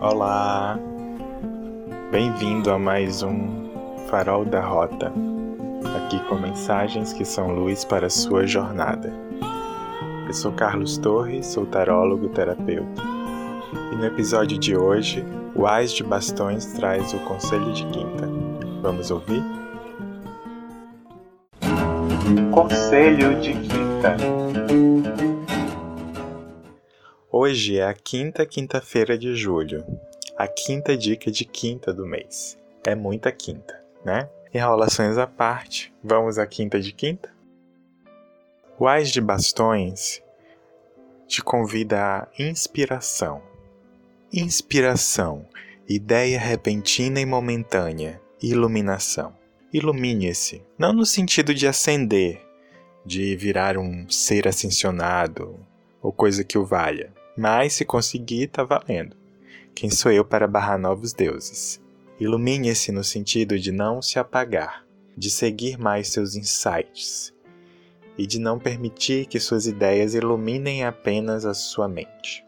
Olá! Bem-vindo a mais um Farol da Rota, aqui com mensagens que são luz para a sua jornada. Eu sou Carlos Torres, sou tarólogo terapeuta, e no episódio de hoje, o Ais de Bastões traz o Conselho de Quinta. Vamos ouvir? Conselho de Quinta Hoje é a quinta quinta-feira de julho, a quinta dica de quinta do mês. É muita quinta, né? Enrolações à parte, vamos à quinta de quinta? O Ais de Bastões te convida à inspiração. Inspiração, ideia repentina e momentânea, iluminação. Ilumine-se, não no sentido de ascender, de virar um ser ascensionado ou coisa que o valha, mas se conseguir, tá valendo. Quem sou eu para barrar novos deuses? Ilumine-se no sentido de não se apagar, de seguir mais seus insights e de não permitir que suas ideias iluminem apenas a sua mente.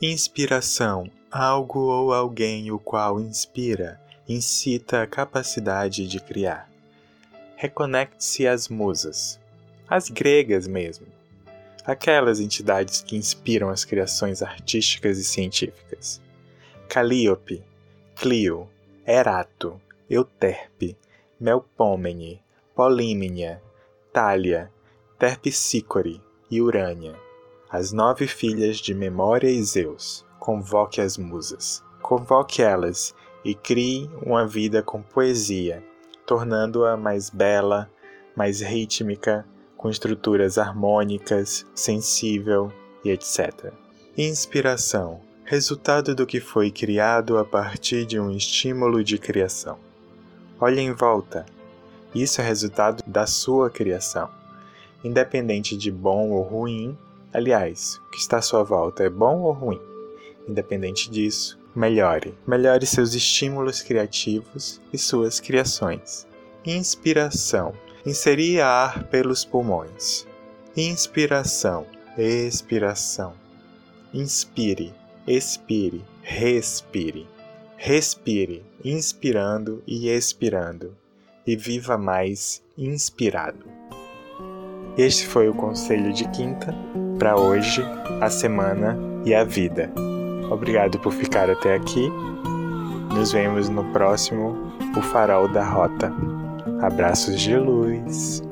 Inspiração, algo ou alguém o qual inspira, incita a capacidade de criar. Reconecte-se às musas, as gregas mesmo, aquelas entidades que inspiram as criações artísticas e científicas. Calíope, Clio, Erato, Euterpe, Melpomene, Polímnia, Thalia, Terpsícore e Urânia, as nove filhas de Memória e Zeus. Convoque as musas. Convoque elas e crie uma vida com poesia, tornando-a mais bela, mais rítmica, com estruturas harmônicas, sensível e etc. Inspiração resultado do que foi criado a partir de um estímulo de criação. Olhe em volta. Isso é resultado da sua criação. Independente de bom ou ruim, aliás, o que está à sua volta é bom ou ruim? Independente disso, melhore. Melhore seus estímulos criativos e suas criações. Inspiração Inserir ar pelos pulmões. Inspiração, expiração. Inspire, expire, respire. Respire, inspirando e expirando. E viva mais inspirado. Este foi o conselho de quinta para hoje, a semana e a vida. Obrigado por ficar até aqui. Nos vemos no próximo O Farol da Rota. Abraços de luz.